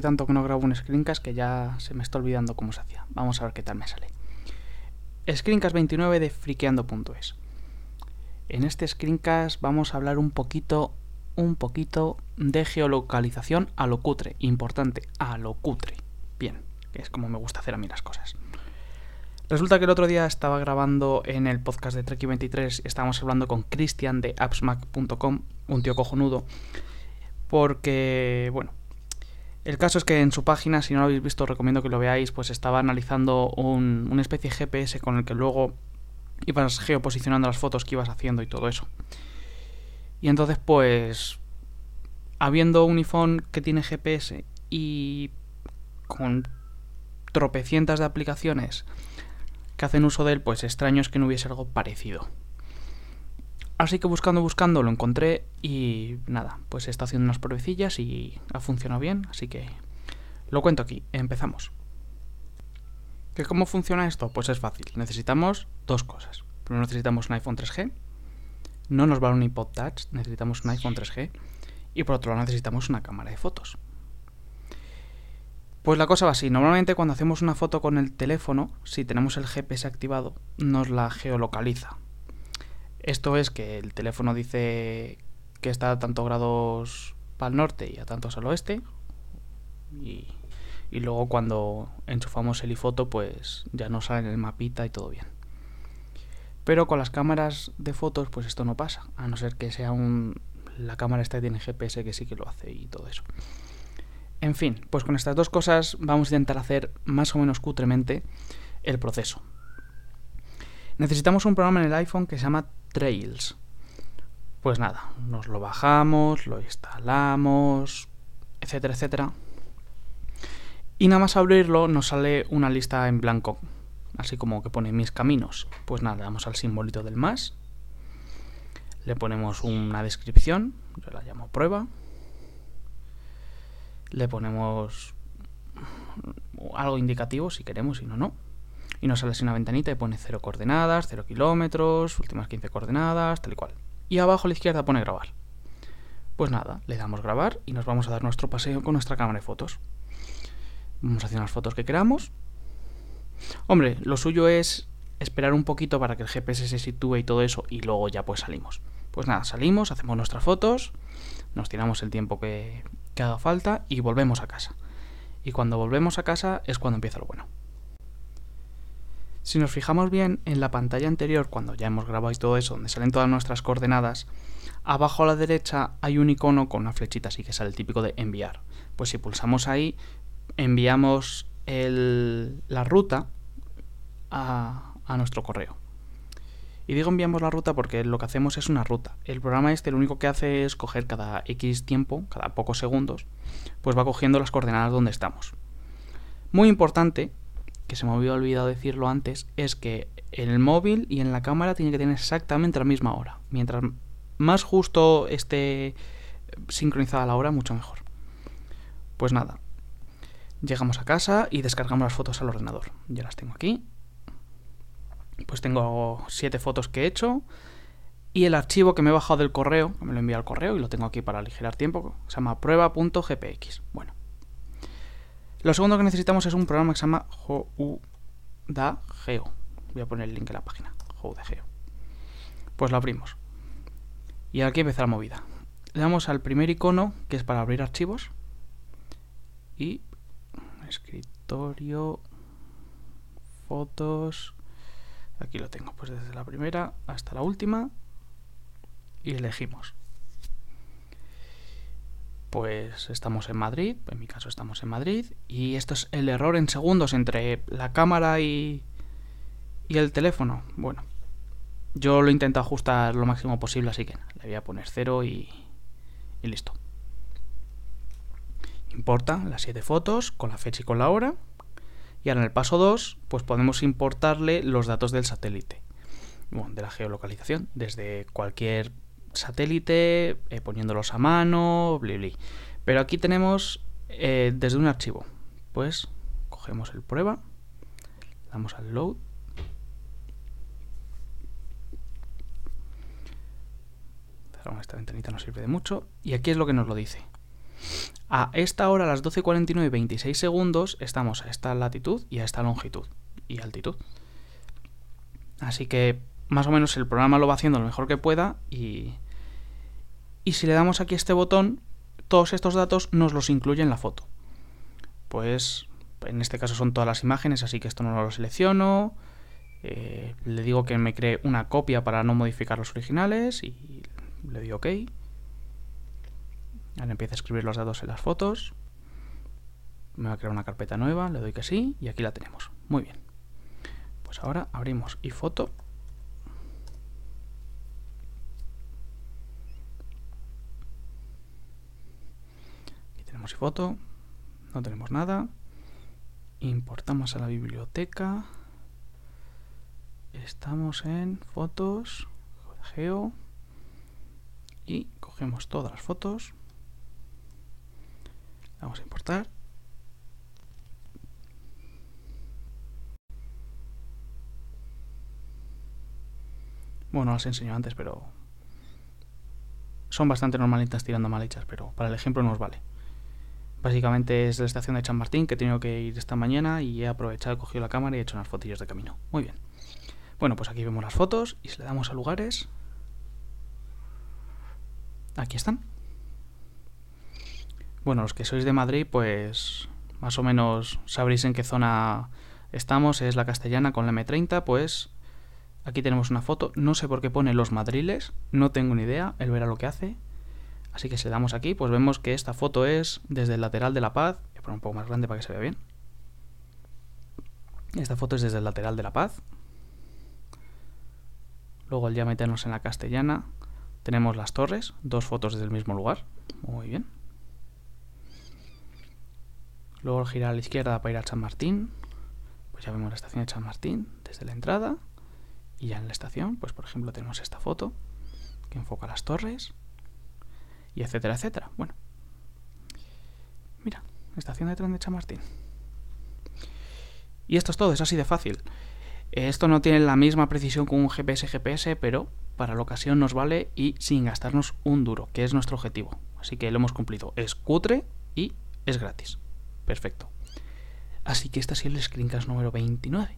Tanto que no grabo un screencast que ya se me está olvidando cómo se hacía. Vamos a ver qué tal me sale. Screencast 29 de friqueando.es. En este screencast vamos a hablar un poquito, un poquito de geolocalización a lo cutre. Importante, a lo cutre. Bien, es como me gusta hacer a mí las cosas. Resulta que el otro día estaba grabando en el podcast de Treki23 y estábamos hablando con Cristian de appsmac.com, un tío cojonudo, porque, bueno, el caso es que en su página, si no lo habéis visto, recomiendo que lo veáis, pues estaba analizando un, una especie de GPS con el que luego ibas geoposicionando las fotos que ibas haciendo y todo eso. Y entonces, pues, habiendo un iPhone que tiene GPS y con tropecientas de aplicaciones que hacen uso de él, pues extraño es que no hubiese algo parecido. Así que buscando, buscando, lo encontré y nada, pues estado haciendo unas pruebecillas y ha funcionado bien, así que lo cuento aquí, empezamos. ¿Que ¿Cómo funciona esto? Pues es fácil, necesitamos dos cosas. Primero necesitamos un iPhone 3G, no nos vale un iPod Touch, necesitamos un iPhone 3G y por otro lado necesitamos una cámara de fotos. Pues la cosa va así, normalmente cuando hacemos una foto con el teléfono, si tenemos el GPS activado, nos la geolocaliza. Esto es que el teléfono dice que está a tantos grados para el norte y a tantos al oeste. Y, y luego cuando enchufamos el iPhoto, pues ya nos sale en el mapita y todo bien. Pero con las cámaras de fotos, pues esto no pasa, a no ser que sea un la cámara esta tiene GPS que sí que lo hace y todo eso. En fin, pues con estas dos cosas vamos a intentar hacer más o menos cutremente el proceso. Necesitamos un programa en el iPhone que se llama Trails. Pues nada, nos lo bajamos, lo instalamos, etcétera, etcétera. Y nada más abrirlo nos sale una lista en blanco, así como que pone mis caminos. Pues nada, le damos al simbolito del más, le ponemos una descripción, yo la llamo prueba, le ponemos algo indicativo si queremos, si no, no y nos sale así una ventanita y pone 0 coordenadas, 0 kilómetros, últimas 15 coordenadas, tal y cual. Y abajo a la izquierda pone grabar. Pues nada, le damos grabar y nos vamos a dar nuestro paseo con nuestra cámara de fotos. Vamos a hacer las fotos que queramos. Hombre, lo suyo es esperar un poquito para que el GPS se sitúe y todo eso y luego ya pues salimos. Pues nada, salimos, hacemos nuestras fotos, nos tiramos el tiempo que, que haga falta y volvemos a casa. Y cuando volvemos a casa es cuando empieza lo bueno. Si nos fijamos bien en la pantalla anterior, cuando ya hemos grabado y todo eso, donde salen todas nuestras coordenadas, abajo a la derecha hay un icono con una flechita así que sale el típico de enviar. Pues si pulsamos ahí, enviamos la ruta a, a nuestro correo. Y digo enviamos la ruta porque lo que hacemos es una ruta. El programa este lo único que hace es coger cada X tiempo, cada pocos segundos, pues va cogiendo las coordenadas donde estamos. Muy importante que se me había olvidado decirlo antes, es que el móvil y en la cámara tiene que tener exactamente la misma hora. Mientras más justo esté sincronizada la hora, mucho mejor. Pues nada, llegamos a casa y descargamos las fotos al ordenador. Ya las tengo aquí. Pues tengo siete fotos que he hecho. Y el archivo que me he bajado del correo, me lo envía al correo y lo tengo aquí para aligerar tiempo, se llama prueba.gpx. Bueno, lo segundo que necesitamos es un programa que se llama Geo. Voy a poner el link en la página. Geo. Pues lo abrimos. Y aquí empieza la movida. Le damos al primer icono, que es para abrir archivos. Y escritorio, fotos. Aquí lo tengo, pues desde la primera hasta la última. Y elegimos pues estamos en Madrid, en mi caso estamos en Madrid, y esto es el error en segundos entre la cámara y, y el teléfono. Bueno, yo lo intento ajustar lo máximo posible, así que le voy a poner cero y, y listo. Importa las siete fotos con la fecha y con la hora. Y ahora en el paso 2, pues podemos importarle los datos del satélite, bueno, de la geolocalización, desde cualquier satélite, eh, poniéndolos a mano, bli, bli. Pero aquí tenemos eh, desde un archivo. Pues cogemos el prueba, damos al load. Esta ventanita no sirve de mucho. Y aquí es lo que nos lo dice. A esta hora, a las 12.49 y 26 segundos, estamos a esta latitud y a esta longitud y altitud. Así que más o menos el programa lo va haciendo lo mejor que pueda y, y si le damos aquí este botón, todos estos datos nos los incluye en la foto. Pues en este caso son todas las imágenes, así que esto no lo selecciono. Eh, le digo que me cree una copia para no modificar los originales y le digo OK. Ahora empieza a escribir los datos en las fotos. Me va a crear una carpeta nueva, le doy que sí y aquí la tenemos. Muy bien. Pues ahora abrimos iFoto. Aquí tenemos iFoto. No tenemos nada. Importamos a la biblioteca. Estamos en fotos, geo y cogemos todas las fotos. Vamos a importar. Bueno, las enseño antes, pero son bastante normalitas tirando mal hechas, pero para el ejemplo nos vale. Básicamente es la estación de San Martín que he tenido que ir esta mañana y he aprovechado, he cogido la cámara y he hecho unas fotillos de camino. Muy bien. Bueno, pues aquí vemos las fotos y si le damos a lugares... Aquí están. Bueno, los que sois de Madrid, pues más o menos sabréis en qué zona estamos. Es la castellana con la M30, pues aquí tenemos una foto. No sé por qué pone los madriles, no tengo ni idea, él verá lo que hace. Así que si le damos aquí, pues vemos que esta foto es desde el lateral de la paz. Voy a poner un poco más grande para que se vea bien. Esta foto es desde el lateral de la paz. Luego ya meternos en la castellana, tenemos las torres, dos fotos desde el mismo lugar. Muy bien. Luego girar a la izquierda para ir a San Martín, pues ya vemos la estación de San Martín desde la entrada. Y ya en la estación, pues por ejemplo tenemos esta foto que enfoca las torres y etcétera, etcétera. Bueno, mira, estación de tren de Chamartín. Y esto es todo, es así de fácil. Esto no tiene la misma precisión con un GPS GPS, pero para la ocasión nos vale y sin gastarnos un duro, que es nuestro objetivo. Así que lo hemos cumplido. Es cutre y es gratis. Perfecto. Así que este ha sido el screencast número 29.